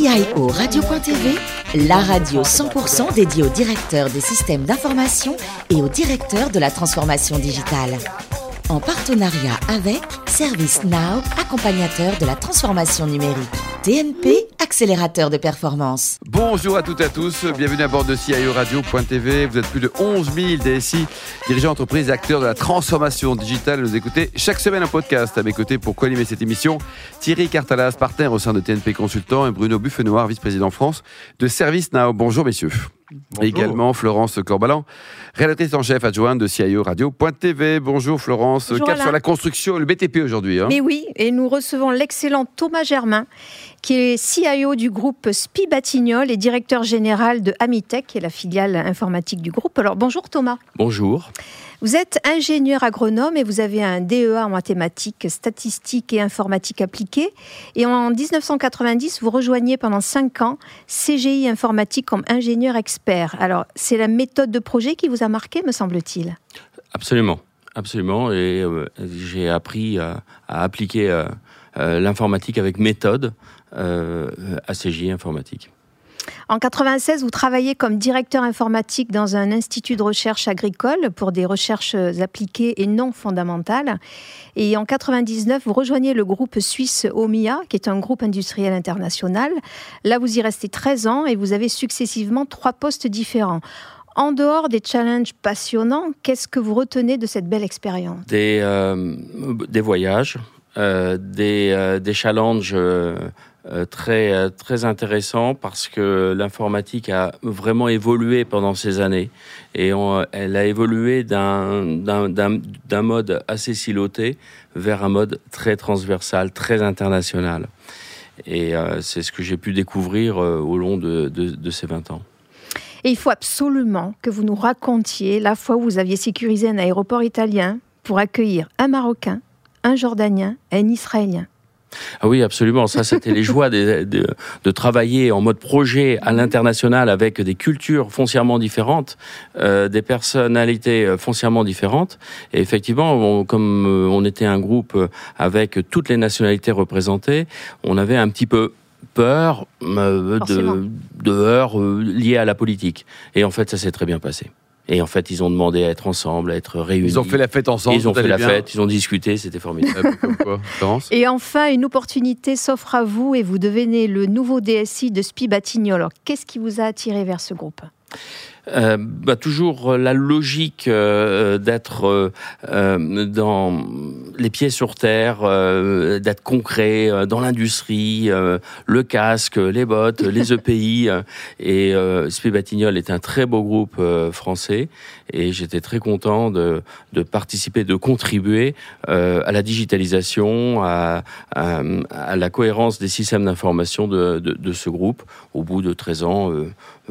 CIO Radio.tv, la radio 100% dédiée aux directeurs des systèmes d'information et aux directeurs de la transformation digitale. En partenariat avec ServiceNow, accompagnateur de la transformation numérique. TNP, accélérateur de performance. Bonjour à toutes et à tous, bienvenue à bord de CIO Radio.tv. Vous êtes plus de 11 000 DSI, dirigeants d'entreprise, acteurs de la transformation digitale. Vous écoutez chaque semaine un podcast. À mes côtés pour co-animer cette émission, Thierry Cartalas, partenaire au sein de TNP Consultant, et Bruno Buffenoir, vice-président France de ServiceNow. Bonjour messieurs. Également Florence Corbalan, rédactrice en chef adjointe de CIO Radio.tv. Bonjour Florence, Bonjour cap Alain. sur la construction, le BTP aujourd'hui. hein. Mais oui, et nous recevons l'excellent Thomas Germain, qui est CIO du groupe SPI Batignolles et directeur général de Amitech, qui est la filiale informatique du groupe. Alors bonjour Thomas. Bonjour. Vous êtes ingénieur agronome et vous avez un DEA en mathématiques, statistiques et informatique appliquée. Et en 1990, vous rejoignez pendant 5 ans CGI Informatique comme ingénieur expert. Alors, c'est la méthode de projet qui vous a marqué, me semble-t-il? Absolument. Absolument. Et euh, j'ai appris à, appliquer euh, euh, l'informatique avec méthode à CJ Informatique. En 96, vous travaillez comme directeur informatique dans un institut de recherche agricole pour des recherches appliquées et non fondamentales. Et en 99, vous rejoignez le groupe suisse OMIA, qui est un groupe industriel international. Là, vous y restez 13 ans et vous avez successivement trois postes différents. En dehors des challenges passionnants, qu'est-ce que vous retenez de cette belle expérience? Des, euh, des voyages, des, euh, des challenges euh, euh, très, euh, très intéressants parce que l'informatique a vraiment évolué pendant ces années et elle a évolué d'un mode assez siloté vers un mode très transversal, très international. Et euh, c'est ce que j'ai pu découvrir euh, au long de, de, de ces 20 ans. Et il faut absolument que vous nous racontiez la fois où vous aviez sécurisé un aéroport italien pour accueillir un Marocain, un Jordanien et un Israélien. Ah oui, absolument. Ça, c'était les joies de, de, de travailler en mode projet à l'international avec des cultures foncièrement différentes, euh, des personnalités euh, foncièrement différentes. Et effectivement, on- comme euh, on était un groupe avec toutes les nationalités représentées, on avait un petit peu peur euh, de, de heurts liés à la politique. Et en fait, ça s'est très bien passé. Et en fait, ils ont demandé à être ensemble, à être réunis. Ils ont fait la fête ensemble. Ils ont fait la bien. fête, ils ont discuté, c'était formidable. Comme quoi, Florence Et enfin, une opportunité s'offre à vous et vous devenez le nouveau DSI de SPI Batignolles. Alors, qu'est-ce qui vous a attiré vers ce groupe? Euh, bah, toujours euh, la logique euh, d'être euh, dans les pieds sur terre, euh, d'être concret euh, dans l'industrie, euh, le casque, les bottes, les EPI. et SP Batignolles est un très beau groupe français et j'étais très content de, de participer, de contribuer à la digitalisation, à, à, à la cohérence des systèmes d'information de, de, de ce groupe au bout de 13 ans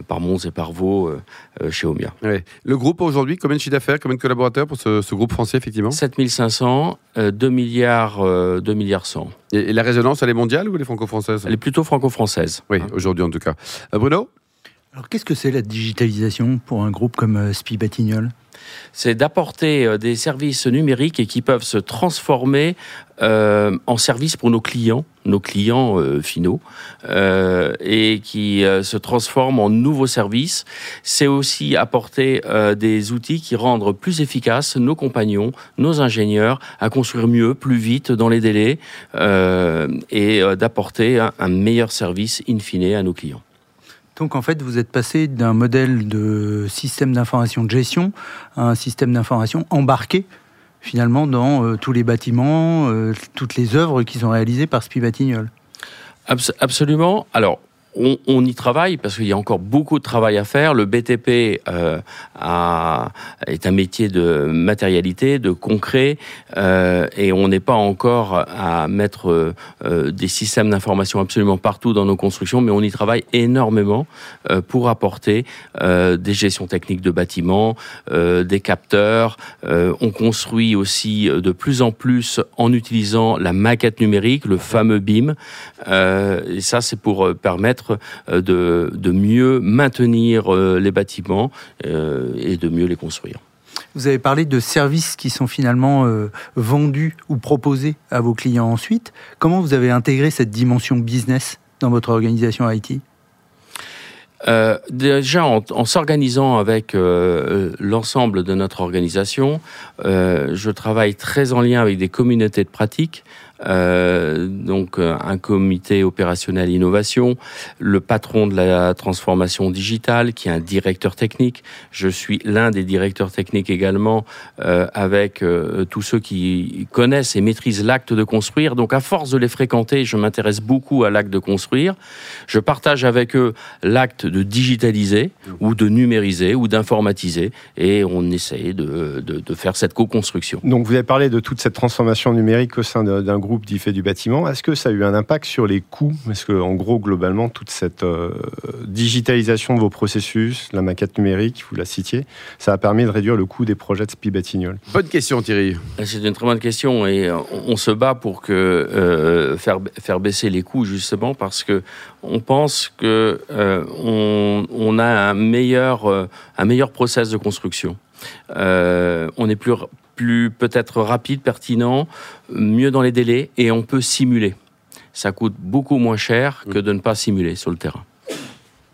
par Mons et par Vaux euh, euh, chez Omia. Ouais. Le groupe aujourd'hui, combien de chiffre d'affaires, combien de collaborateurs pour ce, ce groupe français, effectivement? 7500, euh, 2 milliards, euh, 2 milliards 100. et, et la résonance, elle est mondiale ou elle est franco-française? Elle est plutôt franco-française. Oui, hein. aujourd'hui en tout cas. Euh, Bruno? Alors qu'est-ce que c'est la digitalisation pour un groupe comme euh, SPI Batignolles? C'est d'apporter euh, des services numériques et qui peuvent se transformer euh, en services pour nos clients, nos clients euh, finaux, euh, et qui se transforment en nouveaux services. C'est aussi apporter des outils qui rendent plus efficaces nos compagnons, nos ingénieurs, à construire mieux, plus vite, dans les délais, et d'apporter un meilleur service in fine à nos clients. Donc en fait, vous êtes passé d'un modèle de système d'information de gestion à un système d'information embarqué finalement dans euh, tous les bâtiments, euh, toutes les œuvres qui sont réalisées par SPI Batignolles. Abs- absolument. Alors, on, y travaille parce qu'il y a encore beaucoup de travail à faire. Le BTP euh, est un métier de matérialité, de concret, euh, et on n'est pas encore à mettre euh, des systèmes d'information absolument partout dans nos constructions, mais on y travaille énormément pour apporter des gestions techniques de bâtiments, des capteurs. On construit aussi de plus en plus en utilisant la maquette numérique, le fameux BIM. Et ça, c'est pour euh, permettre euh, de, de mieux maintenir euh, les bâtiments euh, et de mieux les construire. Vous avez parlé de services qui sont finalement euh, vendus ou proposés à vos clients ensuite. Comment vous avez intégré cette dimension business dans votre organisation IT euh, déjà, en, s'organisant avec euh, l'ensemble de notre organisation, je travaille très en lien avec des communautés de pratique euh, donc euh, un comité opérationnel innovation, le patron de la transformation digitale qui est un directeur technique. Je suis l'un des directeurs techniques également euh, avec euh, tous ceux qui connaissent et maîtrisent l'acte de construire. Donc à force de les fréquenter, je m'intéresse beaucoup à l'acte de construire. Je partage avec eux l'acte de digitaliser ou de numériser ou d'informatiser et on essaie de, de, de faire cette co-construction. Donc vous avez parlé de toute cette transformation numérique au sein d'un groupe groupe fait du bâtiment. Est-ce que ça a eu un impact sur les coûts? Parce que, en gros, globalement, toute cette euh, digitalisation de vos processus, la maquette numérique, vous la citiez, ça a permis de réduire le coût des projets de SPI Batignolles. Bonne question, Thierry. C'est une très bonne question et on, se bat pour que, euh, faire, faire baisser les coûts, justement, parce que on pense que euh, on, on, a un meilleur, un meilleur process de construction. on est plus plus peut-être rapide, pertinent, mieux dans les délais et on peut simuler. Ça coûte beaucoup moins cher que de ne pas simuler sur le terrain.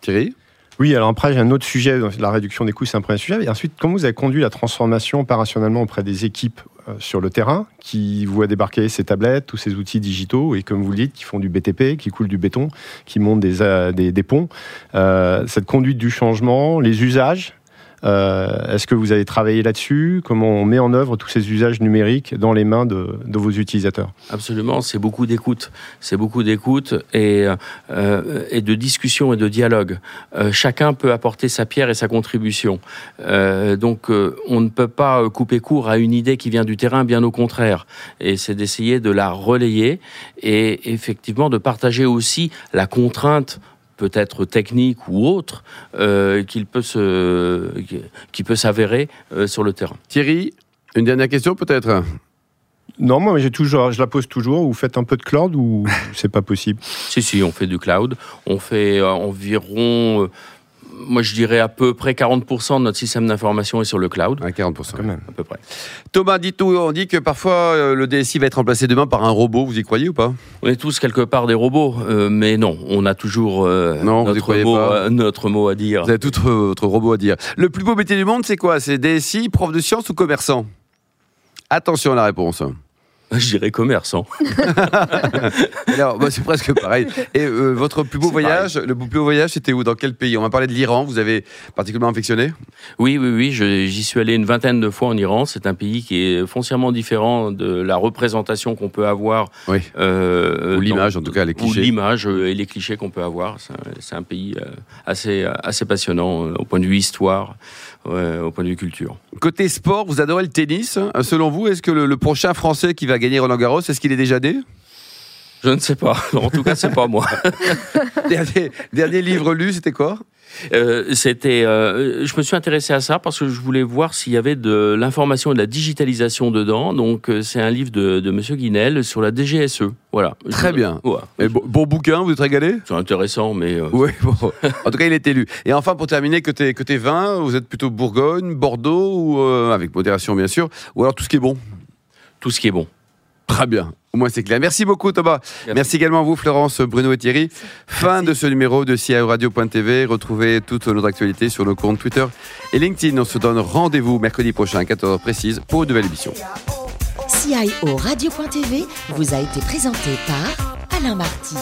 Thierry? Oui, alors après, j'ai un autre sujet, la réduction des coûts, c'est un premier sujet. Et ensuite, comment vous avez conduit la transformation opérationnellement auprès des équipes euh, sur le terrain qui voient débarquer ces tablettes, tous ces outils digitaux, et comme vous le dites, qui font du BTP, qui coulent du béton, qui montent des, euh, des, ponts. Euh, cette conduite du changement, les usages, est-ce que vous avez travaillé là-dessus? Comment on met en œuvre tous ces usages numériques dans les mains de, vos utilisateurs? Absolument, c'est beaucoup d'écoute. C'est beaucoup d'écoute et, euh, et de discussion et de dialogue. Euh, chacun peut apporter sa pierre et sa contribution. donc on ne peut pas couper court à une idée qui vient du terrain, bien au contraire. Et c'est d'essayer de la relayer et effectivement de partager aussi la contrainte peut-être technique ou autre, euh, qu'il peut se, qui peut s'avérer euh, sur le terrain. Thierry, une dernière question peut-être? Non, moi j'ai toujours, je la pose toujours. Vous faites un peu de cloud ou c'est pas possible? Si, si, on fait du cloud. On fait euh, environ moi, je dirais à peu près 40% de notre système d'information est sur le cloud. À 40% quand même, à peu près. Thomas, dit tout, on dit que parfois euh, le DSI va être remplacé demain par un robot. Vous y croyez ou pas? On est tous quelque part des robots, euh, mais non, on a toujours euh, notre, mot, notre, mot, à dire. Vous avez tout votre robot à dire. Le plus beau métier du monde, c'est quoi? C'est DSI, prof de sciences ou commerçant? Attention à la réponse. Je dirais commerçant. Alors, bah, c'est presque pareil. Et euh, votre plus beau voyage, le plus beau voyage, c'était où? Dans quel pays? On va parler de l'Iran. Vous avez particulièrement affectionné Oui, oui, oui. J'y suis allé une vingtaine de fois en Iran. C'est un pays qui est foncièrement différent de la représentation qu'on peut avoir. Oui. Euh, ou l'image, en tout cas, les clichés. Ou l'image et les clichés qu'on peut avoir. C'est un, pays euh, assez, assez passionnant au point de vue histoire au point de vue culture. Côté sport, vous adorez le tennis. Selon vous, est-ce que le, prochain Français qui va gagner Roland Garros, est-ce qu'il est déjà né? Je ne sais pas. En tout cas, c'est pas moi. dernier, dernier livre lu, c'était quoi? Euh, c'était, euh, je me suis intéressé à ça parce que je voulais voir s'il y avait de l'information et de la digitalisation dedans. Donc, euh, c'est un livre de, de Monsieur Guinel sur la DGSE. Voilà. Très bien. Et bon, bouquin, vous êtes régalé? C'est intéressant, mais. Oui, bon. En tout cas, il est élu. Et enfin, pour terminer, côté, côté vin, vous êtes plutôt Bourgogne, Bordeaux, ou, avec modération bien sûr, ou alors tout ce qui est bon? Tout ce qui est bon. Très bien. Au moins, c'est clair. Merci beaucoup, Thomas. Merci. également à vous, Florence, Bruno et Thierry. Fin de ce numéro de CIO Radio.tv. Retrouvez toute notre actualité sur nos comptes Twitter et LinkedIn. On se donne rendez-vous mercredi prochain à 14h précise pour une nouvelle émission. CIO Radio.tv vous a été présenté par Alain Marty.